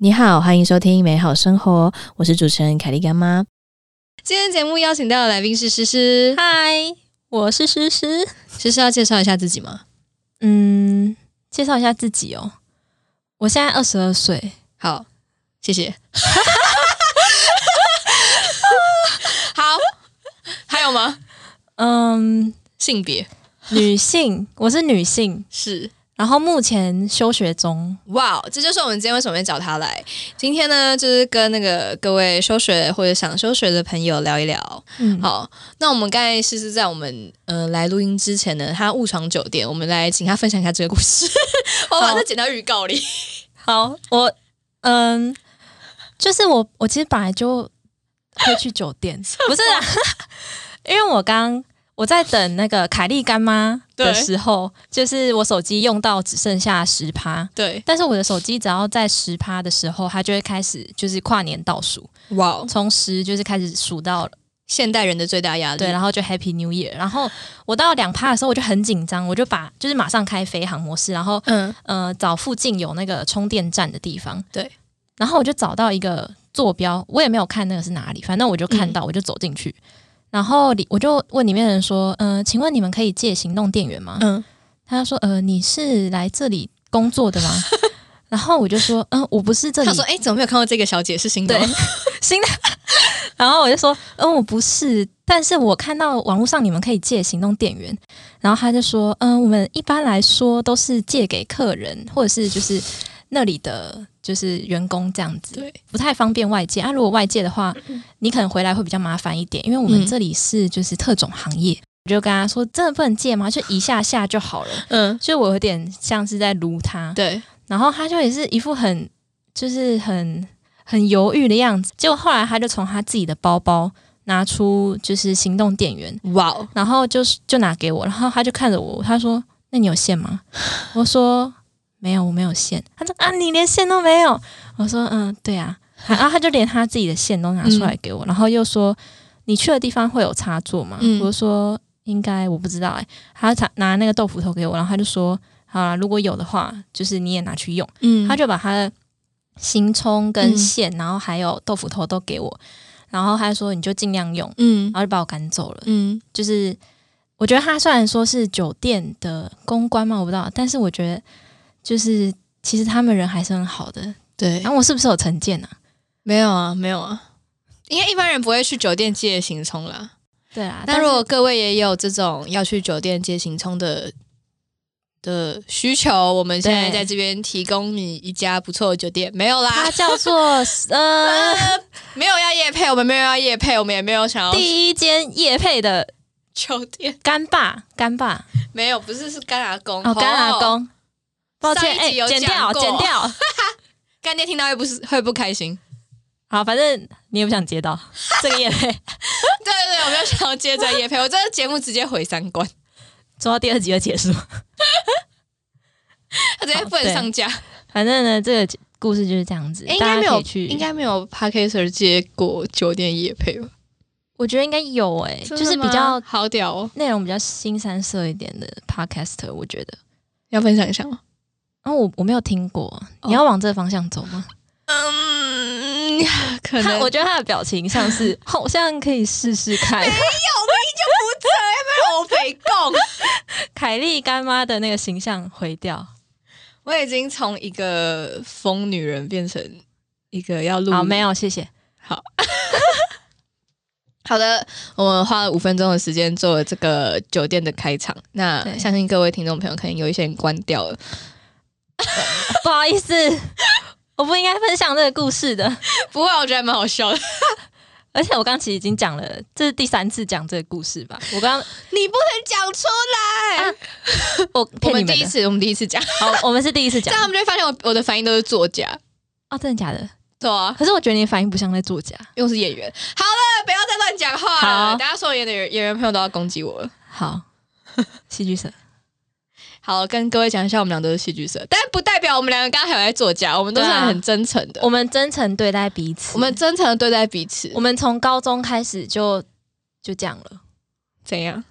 你好，欢迎收听美好生活，我是主持人凯莉干妈。今天节目邀请到的来宾是诗诗，嗨，我是诗诗。诗诗要介绍一下自己吗？嗯，介绍一下自己哦。我现在二十二岁。好，谢谢。好，还有吗？嗯，性别女性，我是女性，是。然后目前休学中。哇，这就是我们今天为什么会找他来。今天呢，就是跟那个各位休学或者想休学的朋友聊一聊。嗯，好，那我们刚才是是在我们呃来录音之前呢，他误闯酒店，我们来请他分享一下这个故事。我把它剪到预告里。好，我嗯，就是我我其实本来就会去酒店，不是啊，因为我刚我在等那个凯莉干妈的时候，就是我手机用到只剩下十趴，对，但是我的手机只要在十趴的时候，它就会开始就是跨年倒数，哇，从十就是开始数到现代人的最大压力，对，然后就 Happy New Year，然后我到两趴的时候我就很紧张，我就把就是马上开飞行模式，然后嗯，呃找附近有那个充电站的地方，对，然后我就找到一个坐标，我也没有看那个是哪里，反正我就看到，我就走进去，然后里我就问里面的人说，嗯、请问你们可以借行动电源吗？嗯，他说，呃，你是来这里工作的吗？然后我就说，嗯、我不是这里他说，哎、怎么没有看到这个小姐是新的？新的。然后我就说，嗯，我不是，但是我看到网络上你们可以借行动电源。然后他就说，嗯，我们一般来说都是借给客人或者是就是那里的就是员工这样子，对，不太方便外界。啊，如果外界的话，你可能回来会比较麻烦一点，因为我们嗯这里是就是特种行业。我就跟他说，真的不能借吗？就一下下就好了。嗯，所以我有点像是在撸他，对，然后他就也是一副很就是很很犹豫的样子。结果后来他就从他自己的包包拿出就是行动电源，哇哦，然后就是就拿给我，然后他就看着我，他说：“那你有线吗？”我说：“没有，我没有线。”他说：“啊，你连线都没有？”我说：“嗯，对啊。”然后他就连他自己的线都拿出来给我，然后又说：“你去的地方会有插座吗？”嗯我就说：“应该，我不知道。”哎，他拿拿那个豆腐头给我，然后他就说：“好啦，如果有的话，就是你也拿去用。”嗯他就把他的行充跟嗯线，然后还有豆腐头都给我，然后他说你就尽量用，嗯然后就把我赶走了。嗯，就是我觉得他虽然说是酒店的公关嘛，我不知道，但是我觉得就是其实他们人还是很好的。对。然，后我是不是有成见啊？没有啊，没有啊，应该一般人不会去酒店借行充啦。对啊，那但如果各位也有这种要去酒店借行充的的需求，我们现在在这边提供你一家不错的酒店，没有啦它，叫做 呃呃，没有要夜配，我们没有要夜配，我们也没有想要第一间夜配的酒店，干爸干爸。没有，不是是干阿公。哦干阿，公，抱歉哎剪掉剪掉。干爹听到会不是会不开心？好，反正你也不想接到 这个叶配，对对对，我没有想要接这个夜配，我这个节目直接毁三观，做到第二集就结束。他直接不能上架。反正呢，这个故事就是这样子，诶应该没有去，应该没有 p a r k e r 接过酒店夜配吧？我觉得应该有诶、就是比较好屌哦，内容比较新三色一点的 podcaster，我觉得。要分享一下吗？然后我我没有听过，哦你要往这个方向走吗？嗯，可能我觉得他的表情像是 好像可以试试看。没有我肥共。凯莉干妈的那个形象毁掉。我已经从一个疯女人变成一个要录好，没有，谢谢。好好的，我们花了五分钟的时间做了这个酒店的开场。那相信各位听众朋友可能有一些人关掉了，不好意思，我不应该分享这个故事的。不会，我觉得还蛮好笑的。而且我刚其实已经讲了，这是第三次讲这个故事吧？我刚你不能讲出来。我 我们第一次，我们第一次讲，好，我们是第一次讲 这样他们就会发现我我的反应都是作假。哦，真的假的？对啊，可是我觉得你的反应不像在作假。因为我是演员。好了，不要再乱讲话了。好等下所有演的演员朋友都要攻击我了。好，戏剧社。好，跟各位讲一下，我们俩都是戏剧社，但不代表我们两个刚刚还有在作假，我们都是很真诚的。我们真诚对待彼此。我们真诚的对待彼此。我们从高中开始就就这样了，怎样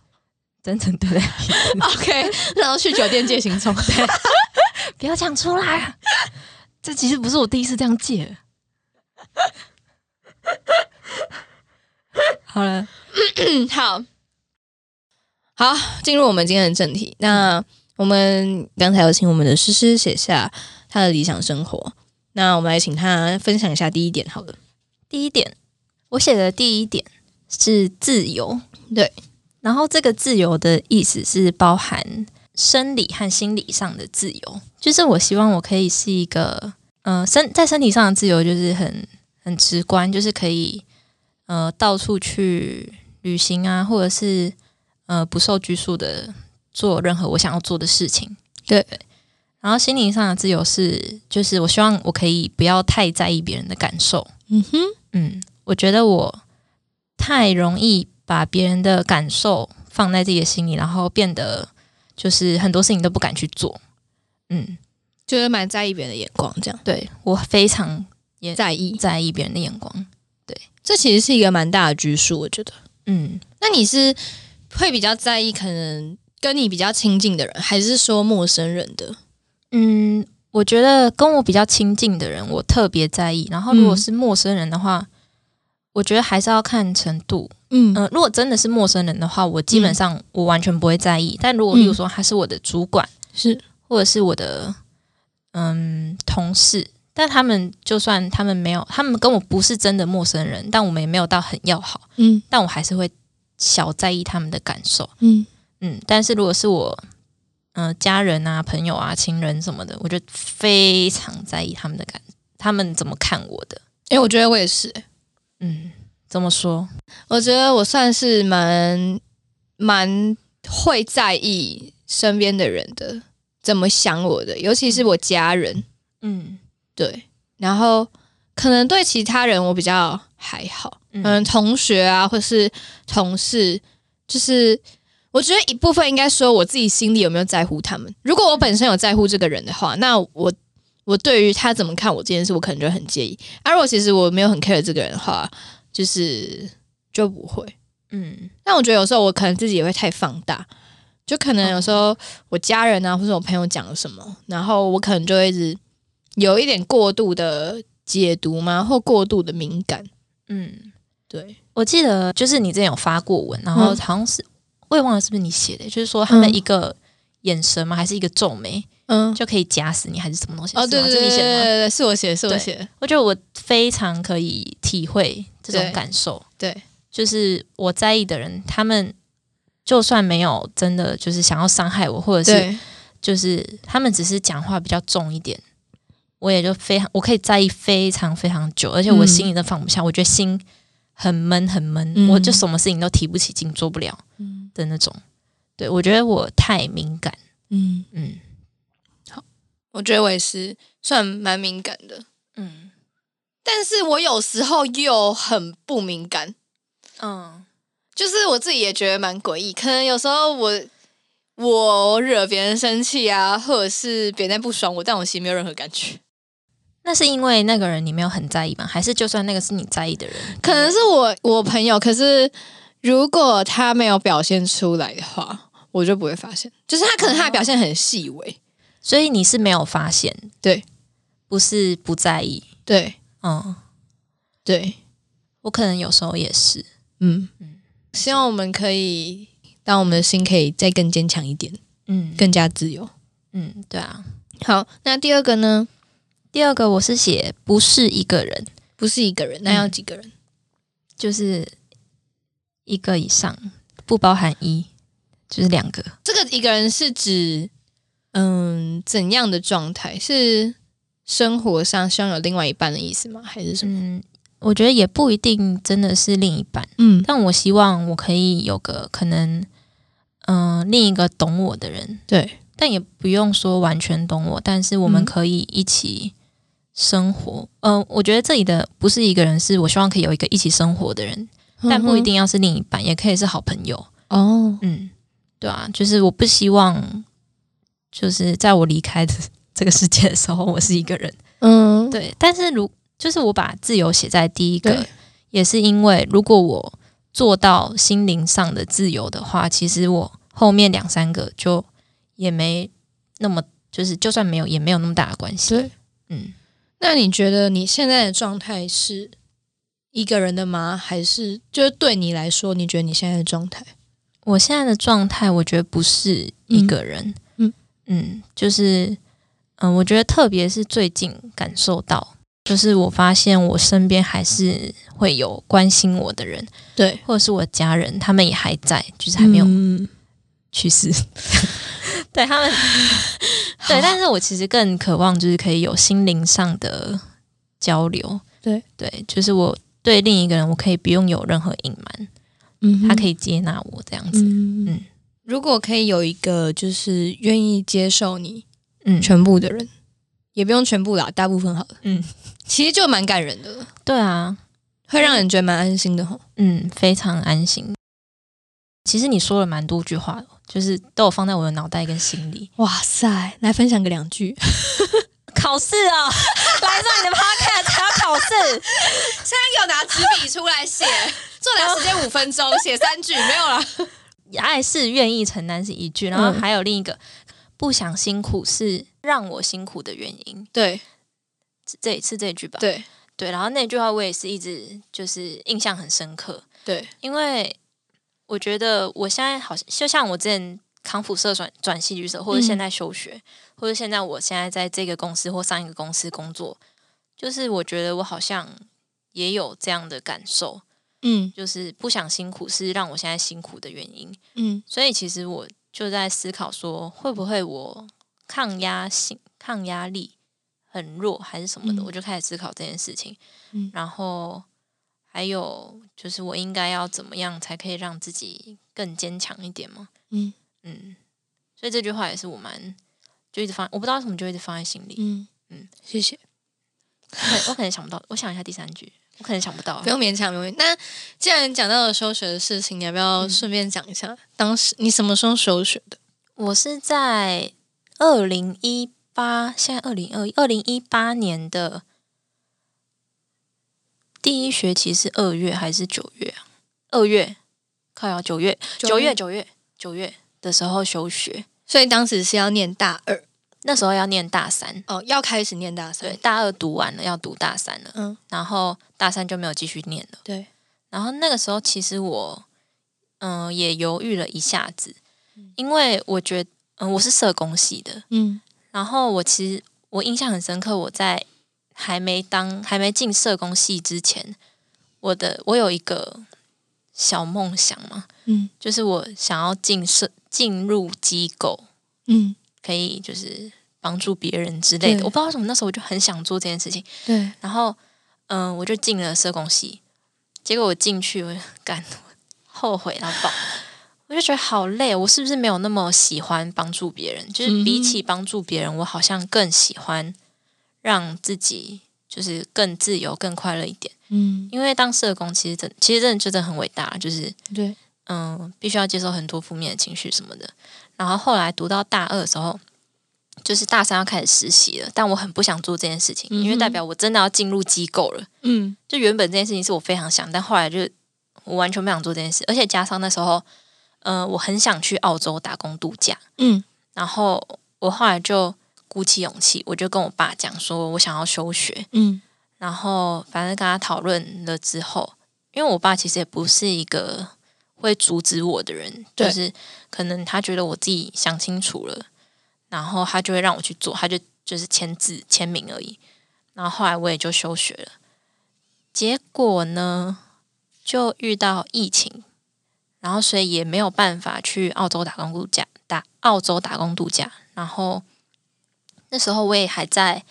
真诚对待彼此。OK，然后去酒店借行充。不要讲出来啊！这其实不是我第一次这样借。好了，嗯，好，好，进入我们今天的正题。那我们刚才有请我们的诗诗写下她的理想生活，那我们来请她分享一下第一点好了。第一点，我写的第一点是自由，对。然后这个自由的意思是包含生理和心理上的自由，就是我希望我可以是一个，呃，身在身体上的自由就是很很直观，就是可以呃到处去旅行啊，或者是呃不受拘束的做任何我想要做的事情。对。然后心灵上的自由是，就是我希望我可以不要太在意别人的感受。嗯哼，嗯，我觉得我太容易。把别人的感受放在自己的心里，然后变得就是很多事情都不敢去做。嗯，就是蛮在意别人的眼光，这样。对我非常也在意在意别人的眼光。对，这其实是一个蛮大的拘束，我觉得。嗯，那你是会比较在意可能跟你比较亲近的人，还是说陌生人的？嗯，我觉得跟我比较亲近的人，我特别在意。然后如果是陌生人的话，我觉得还是要看程度。嗯如果真的是陌生人的话，我基本上我完全不会在意。但如果比如说他是我的主管，是或者是我的嗯同事，但他们就算他们没有，他们跟我不是真的陌生人，但我们也没有到很要好，嗯，但我还是会小在意他们的感受，嗯嗯。但是如果是我嗯家人啊、朋友啊、亲人什么的，我就非常在意他们的感，他们怎么看我的？因为，我觉得我也是，嗯。怎么说？我觉得我算是蛮蛮会在意身边的人的怎么想我的，尤其是我家人。嗯，对。然后可能对其他人我比较还好，嗯，同学啊，或是同事，就是我觉得一部分应该说我自己心里有没有在乎他们。如果我本身有在乎这个人的话，那我我对于他怎么看我这件事，我可能就很介意。而如果其实我没有很 care 这个人的话，就是就不会，嗯，但我觉得有时候我可能自己也会太放大，就可能有时候我家人啊或者我朋友讲了什么，然后我可能就会一直有一点过度的解读嘛，或过度的敏感，嗯，对，我记得就是你之前有发过文，然后好像是我也忘了是不是你写的，就是说他们一个眼神吗，还是一个皱眉？嗯，就可以夹死你，还是什么东西？哦，对对对对对，是我写的，是我写的。我觉得我非常可以体会这种感受。对，就是我在意的人，他们就算没有真的就是想要伤害我，或者是就是他们只是讲话比较重一点，我也就非常我可以在意非常非常久，而且我心里都放不下。我觉得心很闷很闷，我就什么事情都提不起劲，做不了的那种。对我觉得我太敏感。嗯嗯。好我觉得我也是算蛮敏感的，嗯，但是我有时候又很不敏感，嗯，就是我自己也觉得蛮诡异。可能有时候我我惹别人生气啊，或者是别人不爽我，但我其实没有任何感觉。那是因为那个人你没有很在意吗？还是就算那个是你在意的人，可能是我我朋友，可是如果他没有表现出来的话，我就不会发现。就是他可能他的表现很细微。所以你是没有发现，对，不是不在意，对，嗯，对，我可能有时候也是，嗯嗯，希望我们可以，当我们的心可以再更坚强一点，嗯，更加自由，嗯，对啊。好，那第二个呢？第二个我是写不是一个人，不是一个人，那要几个人？就是一个以上，不包含一，就是两个。这个一个人是指？嗯，怎样的状态是生活上希望有另外一半的意思吗？还是什么？嗯，我觉得也不一定真的是另一半。嗯，但我希望我可以有个可能，嗯，另一个懂我的人。对，但也不用说完全懂我，但是我们可以一起生活。嗯，我觉得这里的不是一个人，是我希望可以有一个一起生活的人，但不一定要是另一半，也可以是好朋友。哦，嗯，对啊，就是我不希望。就是在我离开的这个世界的时候，我是一个人。嗯，对。但是如就是我把自由写在第一个，也是因为如果我做到心灵上的自由的话，其实我后面两三个就也没那么，就是就算没有，也没有那么大的关系。对，嗯，那你觉得你现在的状态是一个人的吗？还是就是对你来说，你觉得你现在的状态？我现在的状态，我觉得不是一个人。嗯嗯，就是嗯，我觉得特别是最近感受到，就是我发现我身边还是会有关心我的人，对，或者是我家人，他们也还在，就是还没有去世。对他们，对，但是我其实更渴望就是可以有心灵上的交流，对。对，就是我对另一个人，我可以不用有任何隐瞒，嗯，他可以接纳我这样子，嗯，如果可以有一个就是愿意接受你，嗯，全部的人，也不用全部啦，大部分好了，嗯，其实就蛮感人的，对啊，会让人觉得蛮安心的吼，嗯，非常安心。其实你说了蛮多句话，就是都有放在我的脑袋跟心里。哇塞，来分享个两句。考试啊，来上你的 podcast 还要考试？现在给我拿纸笔出来写，做量时间五分钟，写三句没有了。爱是愿意承担是一句，然后还有另一个不想辛苦是让我辛苦的原因。对，这是这句吧？对对，然后那句话我也是一直就是印象很深刻。对，因为。我觉得我现在好像就像我之前康复社转转戏剧社，或者现在休学，或者现在我现在在这个公司或上一个公司工作，就是我觉得我好像也有这样的感受，嗯，就是不想辛苦是让我现在辛苦的原因，嗯，所以其实我就在思考说，会不会我抗压性、抗压力很弱，还是什么的？我就开始思考这件事情，嗯，然后。还有就是，我应该要怎么样才可以让自己更坚强一点吗？嗯嗯，所以这句话也是我蛮就一直放，我不知道为什么就一直放在心里。嗯嗯，谢谢。我可能想不到，我想一下第三句，我可能想不到。不用勉强，不用。那既然讲到了休学的事情，你要不要顺便讲一下，当时你什么时候休学的？我是在二零一八，现在二零二二零一八年的。第一学期是二月还是九月啊？二月，快要九月，九月。九月九月的时候休学，所以当时是要念大二，那时候要念大三。哦，要开始念大三，对，大二读完了要读大三了，嗯，然后大三就没有继续念了，对，然后那个时候其实我嗯也犹豫了一下子，因为我觉得嗯我是社工系的，嗯，然后我其实我印象很深刻，我在。还没当还没进社工系之前，我的我有一个小梦想嘛，嗯，就是我想要进社进入机构，嗯，可以就是帮助别人之类的。我不知道为什么那时候我就很想做这件事情，对。然后，嗯，我就进了社工系，结果我进去，我 干后悔到爆，我就觉得好累。我是不是没有那么喜欢帮助别人？就是比起帮助别人，我好像更喜欢。让自己就是更自由、更快乐一点。嗯，因为当社工其实真，其实真的真的很伟大，就是对，嗯，必须要接受很多负面的情绪什么的。然后后来读到大二的时候，就是大三要开始实习了，但我很不想做这件事情，因为代表我真的要进入机构了。嗯，就原本这件事情是我非常想，但后来就我完全不想做这件事，而且加上那时候，嗯，我很想去澳洲打工度假。嗯，然后我后来就。鼓起勇气，我就跟我爸讲说，我想要休学。嗯，然后反正跟他讨论了之后，因为我爸其实也不是一个会阻止我的人，就是可能他觉得我自己想清楚了，然后他就会让我去做，他就就是签字签名而已。然后后来我也就休学了。结果呢，就遇到疫情，然后所以也没有办法去澳洲打工度假，打澳洲打工度假，然后。那时候我也还在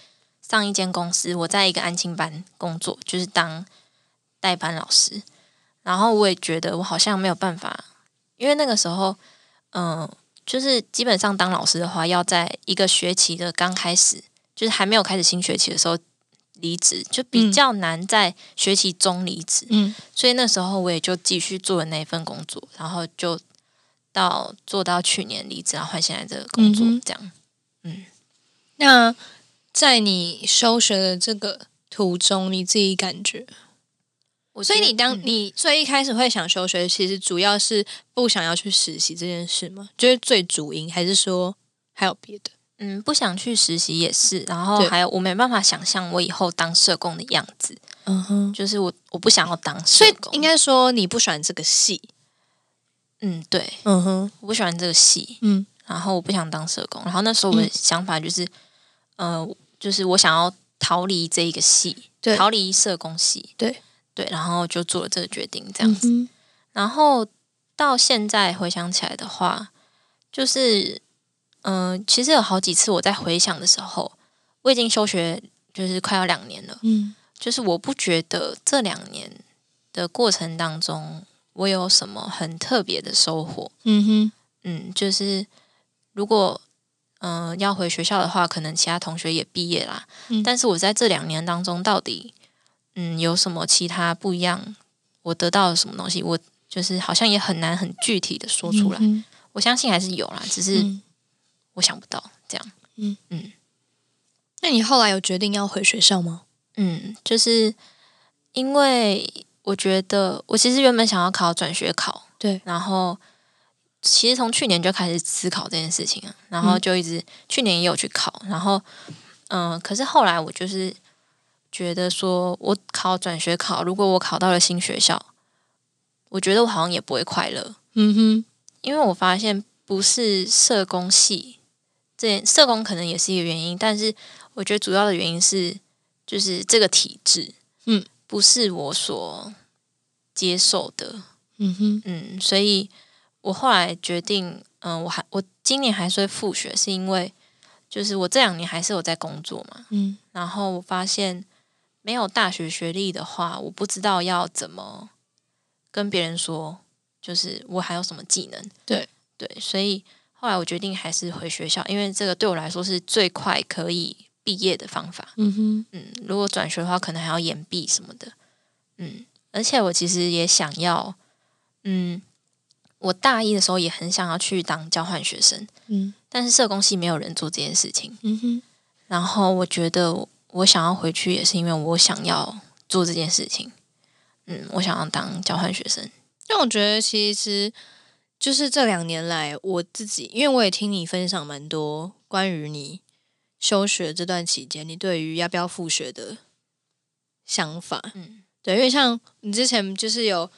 上一间公司，我在一个安亲班工作，就是当代班老师。然后我也觉得我好像没有办法，因为那个时候，嗯，就是基本上当老师的话，要在一个学期的刚开始，就是还没有开始新学期的时候离职，就比较难在学期中离职。嗯，所以那时候我也就继续做了那份工作，然后就到做到去年离职，然后换现在这个工作，这样，嗯。那在你休学的这个途中，你自己感觉？我所以你当你最一开始会想休学，其实主要是不想要去实习这件事吗？就是最主因，还是说还有别的？嗯，不想去实习也是，然后还有我没办法想象我以后当社工的样子。嗯哼，就是我我不想要当社工，应该说你不喜欢这个系。嗯，对，嗯哼，我不喜欢这个系。嗯，然后我不想当社工，然后那时候我的想法就是，呃，就是我想要逃离这一个系，逃离社工系。对对，然后就做了这个决定，这样子。然后到现在回想起来的话，就是。嗯，其实有好几次我在回想的时候，我已经休学就是快要两年了。嗯，就是我不觉得这两年的过程当中，我有什么很特别的收获。嗯哼，嗯，就是如果嗯要回学校的话，可能其他同学也毕业啦。嗯，但是我在这两年当中，到底嗯有什么其他不一样？我得到了什么东西？我就是好像也很难很具体的说出来。我相信还是有啦，只是。我想不到这样，嗯嗯，那你后来有决定要回学校吗？嗯，就是因为我觉得我其实原本想要考转学考，对，然后其实从去年就开始思考这件事情了，然后就一直去年也有去考，然后嗯，可是后来我就是觉得说我考转学考，如果我考到了新学校，我觉得我好像也不会快乐，嗯哼，因为我发现不是社工系。这社工可能也是一个原因，但是我觉得主要的原因是，就是这个体制，嗯，不是我所接受的，嗯哼，嗯，所以我后来决定，嗯，我还我今年还是会复学，是因为就是我这两年还是有在工作嘛，嗯，然后我发现没有大学学历的话，我不知道要怎么跟别人说，就是我还有什么技能，对对，所以。后来我决定还是回学校，因为这个对我来说是最快可以毕业的方法。嗯哼，嗯，如果转学的话，可能还要延毕什么的。嗯，而且我其实也想要，嗯，我大一的时候也很想要去当交换学生。嗯，但是社工系没有人做这件事情。嗯哼，然后我觉得我想要回去，也是因为我想要做这件事情。嗯，我想要当交换学生。但我觉得其实。就是这两年来，我自己，因为我也听你分享蛮多关于你休学这段期间，你对于要不要复学的想法。嗯，对，因为像你之前就是有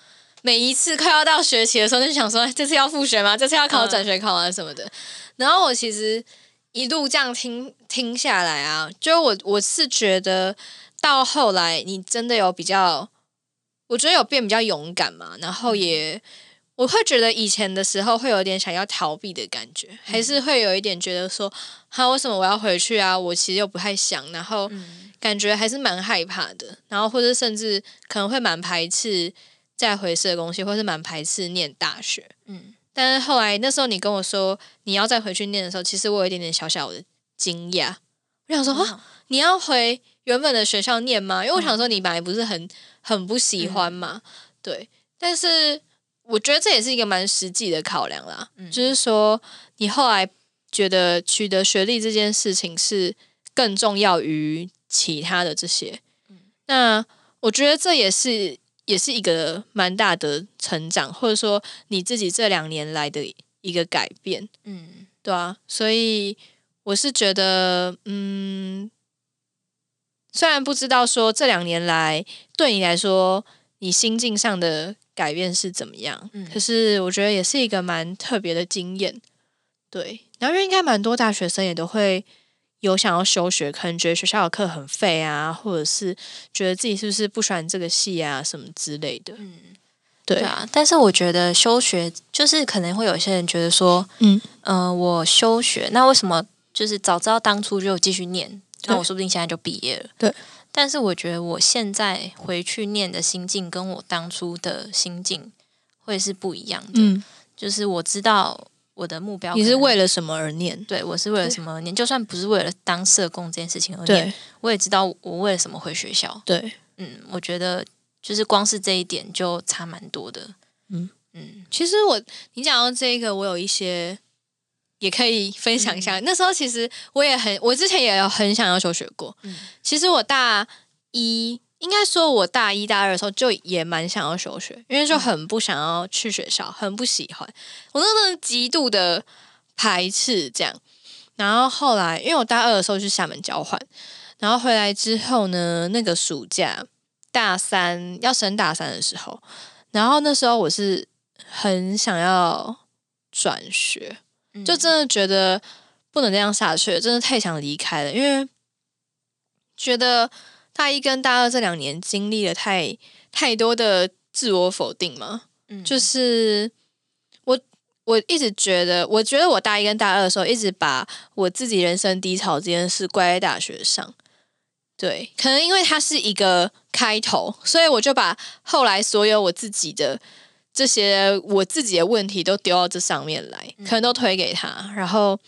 每一次快要到学期的时候，就想说这次要复学吗？这次要考转学考啊什么的。然后我其实一路这样听听下来啊，就我我是觉得到后来你真的有比较，我觉得有变比较勇敢嘛，然后也。我会觉得以前的时候会有点想要逃避的感觉，还是会有一点觉得说，哈，为什么我要回去啊？我其实又不太想，然后感觉还是蛮害怕的，然后或者甚至可能会蛮排斥再回社工系，或是蛮排斥念大学。嗯，但是后来那时候你跟我说你要再回去念的时候，其实我有一点点小小的惊讶，我想说啊，你要回原本的学校念吗？因为我想说你本来不是很很不喜欢嘛，对，但是。我觉得这也是一个蛮实际的考量啦，就是说你后来觉得取得学历这件事情是更重要于其他的这些，那我觉得这也是也是一个蛮大的成长，或者说你自己这两年来的一个改变，嗯，对啊，所以我是觉得，嗯，虽然不知道说这两年来对你来说，你心境上的。改变是怎么样？嗯，可是我觉得也是一个蛮特别的经验，对。然后因为应该蛮多大学生也都会有想要休学，可能觉得学校的课很废啊，或者是觉得自己是不是不喜欢这个系啊什么之类的。嗯，对啊。但是我觉得休学就是可能会有些人觉得说，嗯嗯，我休学，那为什么就是早知道当初就继续念，那我说不定现在就毕业了。对。但是我觉得我现在回去念的心境，跟我当初的心境会是不一样的。嗯，就是我知道我的目标，你是为了什么而念？对我是为了什么而念？就算不是为了当社工这件事情而念，我也知道我为了什么回学校。对，嗯，我觉得就是光是这一点就差蛮多的。嗯嗯，其实我你讲到这个，我有一些。也可以分享一下，那时候其实我也很，我之前也有很想要求学过。嗯，其实我大一，应该说我大一、大二的时候就也蛮想要休学，因为就很不想要去学校，很不喜欢。我那时候极度的排斥这样。然后后来，因为我大二的时候去厦门交换，然后回来之后呢，那个暑假大三要升大三的时候，然后那时候我是很想要转学，就真的觉得不能这样下去，真的太想离开了，因为觉得大一跟大二这两年经历了太太多的自我否定嘛，就是。我一直觉得，我觉得我大一跟大二的时候，一直把我自己人生低潮这件事怪在大学上。对，可能因为它是一个开头，所以我就把后来所有我自己的这些我自己的问题都丢到这上面来，可能都推给他。然后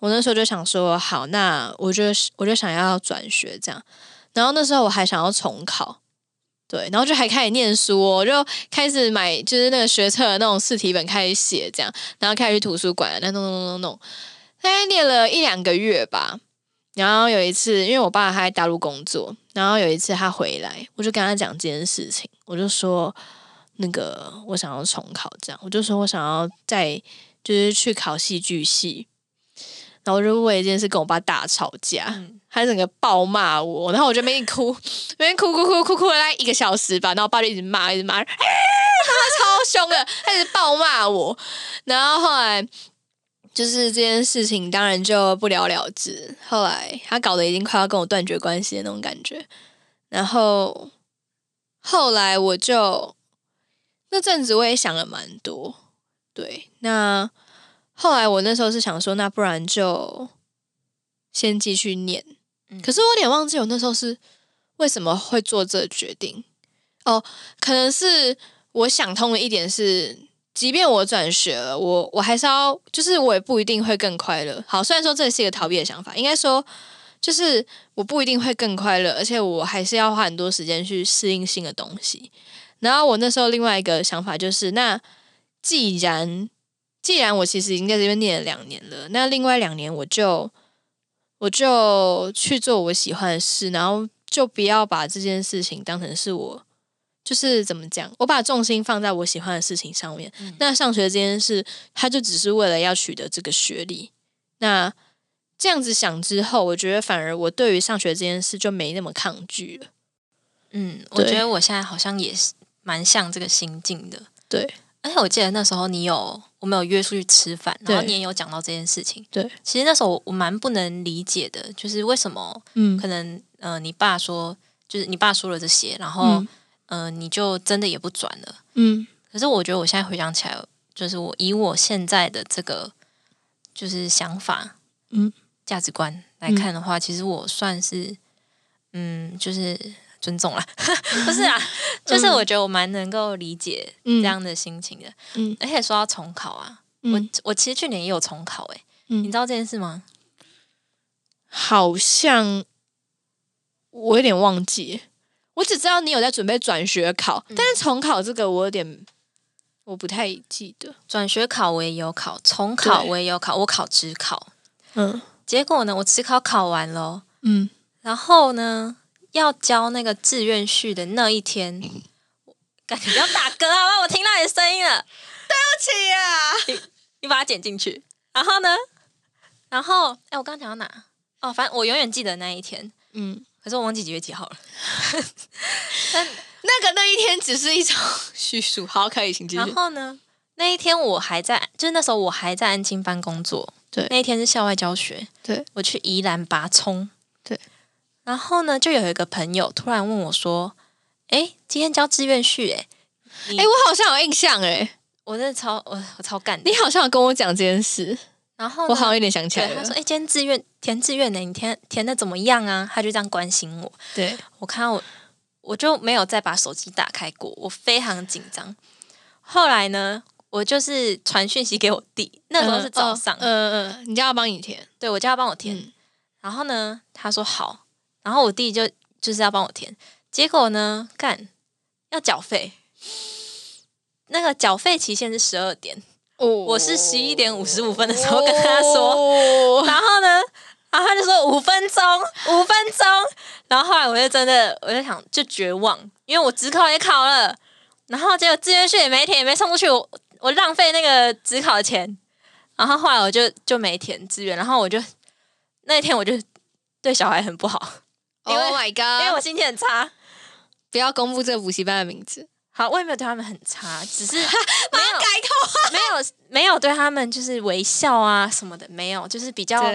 我那时候就想说，好，那我就我就想要转学这样。然后那时候我还想要重考。对，然后就还开始念书，我就开始买，就是那个学测的那种试题本开始写，这样，然后开始去图书馆，那弄弄弄弄，大概念了一两个月吧。然后有一次，因为我爸他在大陆工作，然后有一次他回来，我就跟他讲这件事情，我就说那个我想要重考，这样，我就说我想要再就是去考戏剧系。然后我就为一件事跟我爸大吵架，他整个暴骂我，然后我就没哭，没哭哭哭哭哭了大概一个小时吧，然后我爸就一直骂，一直骂，他超凶的，他一直暴骂我，然后后来就是这件事情当然就不了了之，后来他搞得已经快要跟我断绝关系的那种感觉，然后后来我就那阵子我也想了蛮多，对，那。后来我那时候是想说，那不然就先继续念。可是我有点忘记我那时候是为什么会做这决定。哦，可能是我想通了一点是，即便我转学了，我我还是要，就是我也不一定会更快乐。好，虽然说这是一个逃避的想法，应该说就是我不一定会更快乐，而且我还是要花很多时间去适应新的东西。然后我那时候另外一个想法就是，那既然既然我其实已经在这边念了两年了，那另外两年我就我就去做我喜欢的事，然后就不要把这件事情当成是我就是怎么讲，我把重心放在我喜欢的事情上面。那上学这件事，他就只是为了要取得这个学历。那这样子想之后，我觉得反而我对于上学这件事就没那么抗拒了。嗯，我觉得我现在好像也是蛮像这个心境的。对。而且我记得那时候你有我们有约出去吃饭，然后你也有讲到这件事情。对，其实那时候我蛮不能理解的，就是为什么，嗯，可能呃，你爸说，就是你爸说了这些，然后呃，你就真的也不转了，嗯。可是我觉得我现在回想起来，就是我以我现在的这个就是想法，嗯，价值观来看的话，其实我算是，嗯，就是。尊重了，不是啊，就是我觉得我蛮能够理解这样的心情的。嗯，而且说到重考啊，我我其实去年也有重考，哎，你知道这件事吗？好像我有点忘记，我只知道你有在准备转学考，但是重考这个我有点我不太记得。转学考我也有考，重考我也有考，我考职考，嗯，结果呢，我职考考完了，嗯，然后呢？要交那个志愿序的那一天，感觉要打嗝啊！我听到你的声音了，对不起啊！你你把它剪进去，然后呢？然后哎，我刚刚讲到哪？哦，反正我永远记得那一天。嗯，可是我忘记几月几号了。但那个那一天只是一种 叙述。好，可以请继续。然后呢？那一天我还在，就是那时候我还在安亲班工作。对，那一天是校外教学。对，我去宜兰拔葱。对。然后呢，就有一个朋友突然问我说：“哎，今天交志愿序，哎，哎，我好像有印象，哎，我真的超我我超干，你好像有跟我讲这件事，然后我好像有点想起来了。他说：‘哎，今天志愿填志愿呢，你填填的怎么样啊？’他就这样关心我。对我看到我，我就没有再把手机打开过，我非常紧张。后来呢，我就是传讯息给我弟，那时候是早上，嗯嗯，你叫他帮你填，对我叫他帮我填。然后呢，他说好。然后我弟就就是要帮我填，结果呢，干要缴费，那个缴费期限是十二点，我是十一点五十五分的时候跟他说，然后呢，然后他就说五分钟，五分钟，然后后来我就真的我就想就绝望，因为我只考也考了，然后结果志愿序也没填，也没送出去，我我浪费那个只考的钱，然后后来我就就没填志愿，然后我就那一天我就对小孩很不好，因为 my god，因为我心情很差。不要公布这个补习班的名字。好，我也没有对他们很差，只是 没有改口，没有没有对他们就是微笑啊什么的，没有，就是比较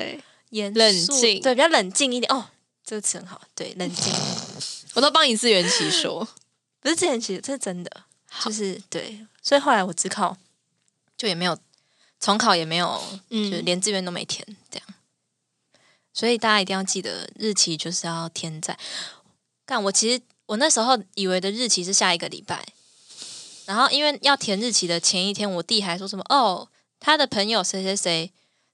严冷静，对，比较冷静一点。哦，这个词很好，对，冷静。我都帮你自圆其说，不是自圆其说，这是真的，就是对。所以后来我自考，就也没有重考，也没有，就连志愿都没填，这样。所以大家一定要记得日期，就是要填在。但我其实我那时候以为的日期是下一个礼拜，然后因为要填日期的前一天，我弟还说什么哦，他的朋友谁谁谁，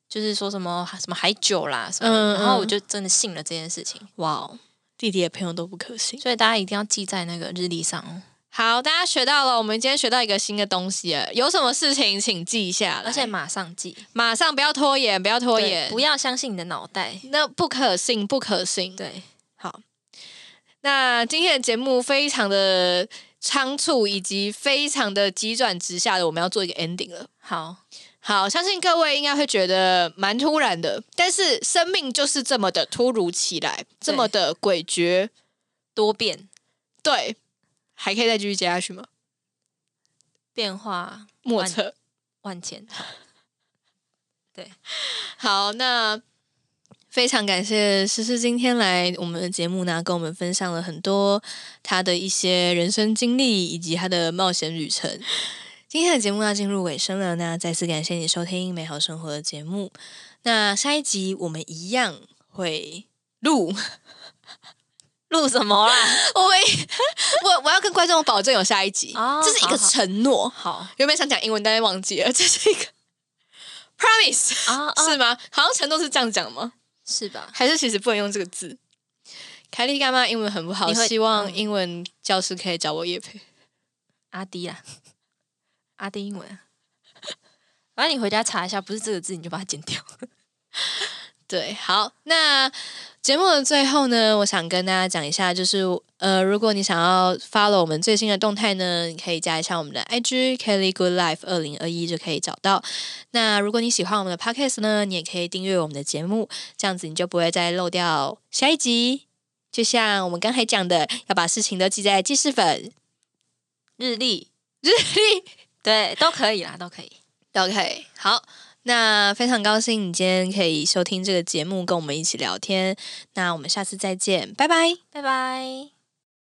就是说什么什么海久啦什么，然后我就真的信了这件事情。哇哦，弟弟的朋友都不可信，所以大家一定要记在那个日历上。好，大家学到了，我们今天学到一个新的东西，有什么事情请记一下，而且马上记，马上不要拖延，不要拖延，不要相信你的脑袋，那不可信，不可信。对，好。那今天的节目非常的仓促，以及非常的急转直下的，我们要做一个 ending 了。好好，相信各位应该会觉得蛮突然的，但是生命就是这么的突如其来，这么的诡谲多变。对，还可以再继续接下去吗？变化莫测万千。对，好，那。非常感谢诗诗今天来我们的节目呢，跟我们分享了很多她的一些人生经历以及她的冒险旅程。今天的节目要进入尾声了，那再次感谢你收听美好生活的节目。那下一集我们一样会录录什么啦？我 我我要跟观众保证有下一集，这是一个承诺。好，原本想讲英文，但是忘记了，这是一个 promise 啊？是吗？好像承诺是这样讲吗？是吧？还是其实不能用这个字？凯莉干妈英文很不好，希望英文教师可以找我叶培阿迪啊，阿迪英文。反正你回家查一下，不是这个字你就把它剪掉。对，好，那。节目的最后呢，我想跟大家讲一下，就是呃，如果你想要 follow 我们最新的动态呢，你可以加一下我们的 IG Kelly Good Life 二零二一就可以找到。那如果你喜欢我们的 Podcast 呢，你也可以订阅我们的节目，这样子你就不会再漏掉下一集。就像我们刚才讲的，要把事情都记在记事本、日历、日历，对，都可以啦，都可以，都可以。好。那非常高兴你今天可以收听这个节目，跟我们一起聊天。那我们下次再见，拜拜，拜拜。